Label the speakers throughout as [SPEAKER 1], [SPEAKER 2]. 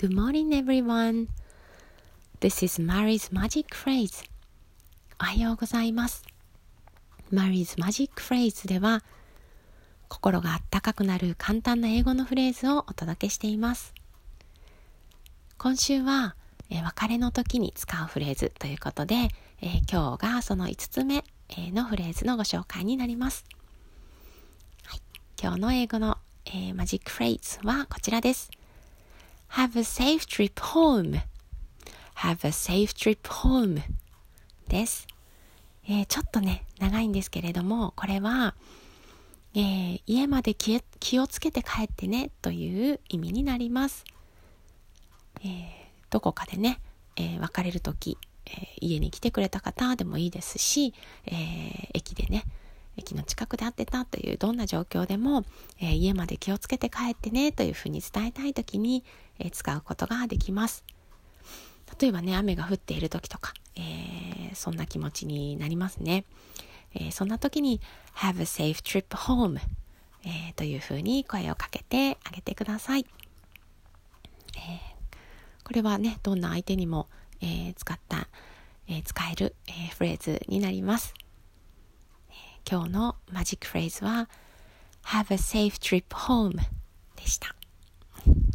[SPEAKER 1] Good morning everyone. This is Mary's Magic Phrase. おはようございます。Mary's Magic Phrase では心があったかくなる簡単な英語のフレーズをお届けしています。今週は、え別れの時に使うフレーズということで、え今日がその5つ目、えのフレーズのご紹介になります。はい、今日の英語の、えマジックフレーズはこちらです。Have a safe trip home. Have a safe trip home. です。えー、ちょっとね、長いんですけれども、これは、えー、家まで気気をつけて帰ってねという意味になります。えー、どこかでね、えー、別れる時、え家に来てくれた方でもいいですし、え駅でね、駅の近くで会ってたというどんな状況でも、え家まで気をつけて帰ってねというふうに伝えたい時に、え使うことができます。例えばね、雨が降っている時とか、えー、そんな気持ちになりますね。えー、そんな時に Have a safe trip home、えー、というふうに声をかけてあげてください。えこれはね、どんな相手にも、え使った、え使える、えフレーズになります。今日のマジックフレーズは Have a safe trip home でした。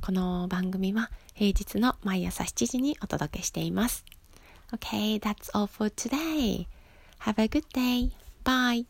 [SPEAKER 1] この番組は平日の毎朝7時にお届けしています。Okay, that's all for today. Have a good day. Bye.